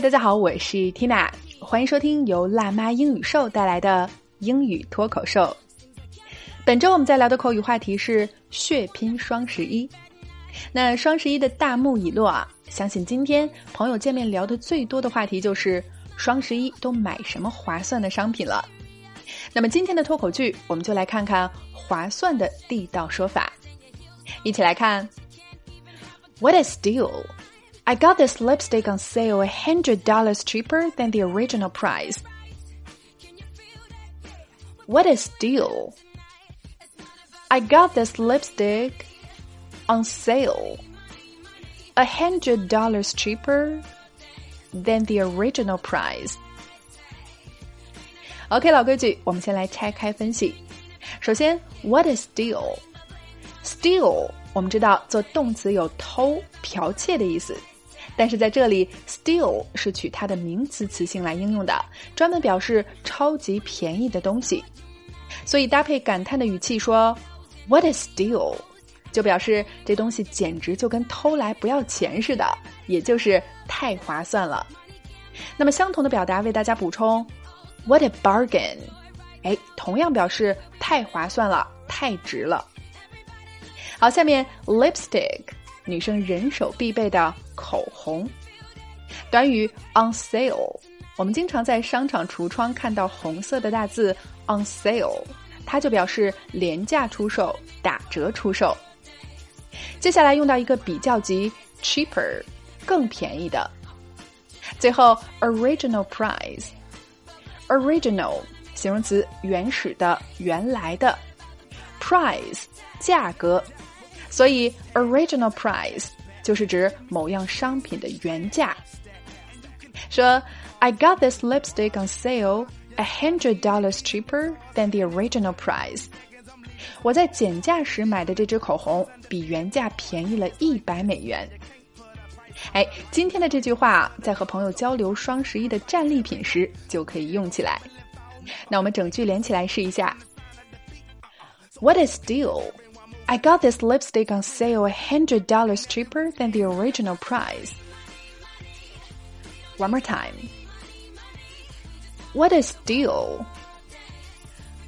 大家好，我是 Tina，欢迎收听由辣妈英语秀带来的英语脱口秀。本周我们在聊的口语话题是血拼双十一。那双十一的大幕已落啊，相信今天朋友见面聊的最多的话题就是双十一都买什么划算的商品了。那么今天的脱口剧，我们就来看看划算的地道说法。一起来看，What a deal！steal！I got this lipstick on sale a hundred dollars cheaper than the original price. What a steal! I got this lipstick on sale a hundred dollars cheaper than the original price. OK，老规矩，我们先来拆开分析。首先，What a steal！Steal，我们知道做动词有偷、剽窃的意思。 但是在这里，steal 是取它的名词词性来应用的，专门表示超级便宜的东西。所以搭配感叹的语气说，What a steal，就表示这东西简直就跟偷来不要钱似的，也就是太划算了。那么相同的表达为大家补充，What a bargain，哎，同样表示太划算了，太值了。好，下面 lipstick。女生人手必备的口红，短语 on sale。我们经常在商场橱窗看到红色的大字 on sale，它就表示廉价出售、打折出售。接下来用到一个比较级 cheaper，更便宜的。最后 original price，original 形容词原始的、原来的，price 价格。所以，original price 就是指某样商品的原价。说，I got this lipstick on sale a hundred dollars cheaper than the original price。我在减价时买的这支口红比原价便宜了一百美元。哎，今天的这句话在和朋友交流双十一的战利品时就可以用起来。那我们整句连起来试一下。What a steal! I got this lipstick on sale a hundred dollars cheaper than the original price. One more time. What a steal!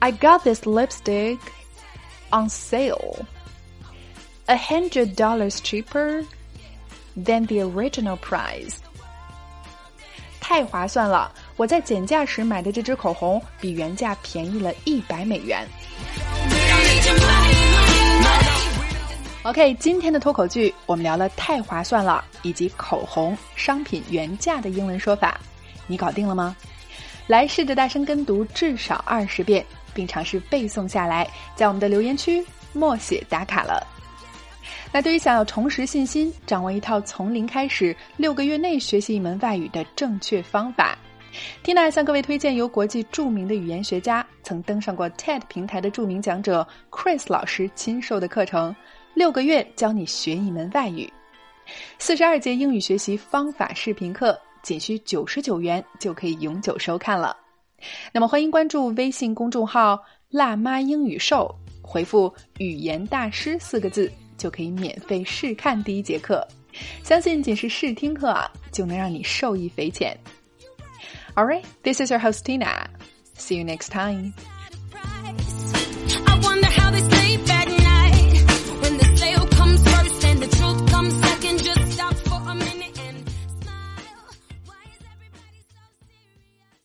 I got this lipstick on sale a hundred dollars cheaper than the original price. 太划算了！我在减价时买的这支口红比原价便宜了一百美元。 OK，今天的脱口剧我们聊了太划算了以及口红商品原价的英文说法，你搞定了吗？来试着大声跟读至少二十遍，并尝试背诵下来，在我们的留言区默写打卡了。那对于想要重拾信心、掌握一套从零开始六个月内学习一门外语的正确方法，Tina 向各位推荐由国际著名的语言学家、曾登上过 TED 平台的著名讲者 Chris 老师亲授的课程。六个月教你学一门外语，四十二节英语学习方法视频课，仅需九十九元就可以永久收看了。那么欢迎关注微信公众号“辣妈英语秀”，回复“语言大师”四个字就可以免费试看第一节课。相信仅是试听课啊，就能让你受益匪浅。All right, this is your host Tina. See you next time.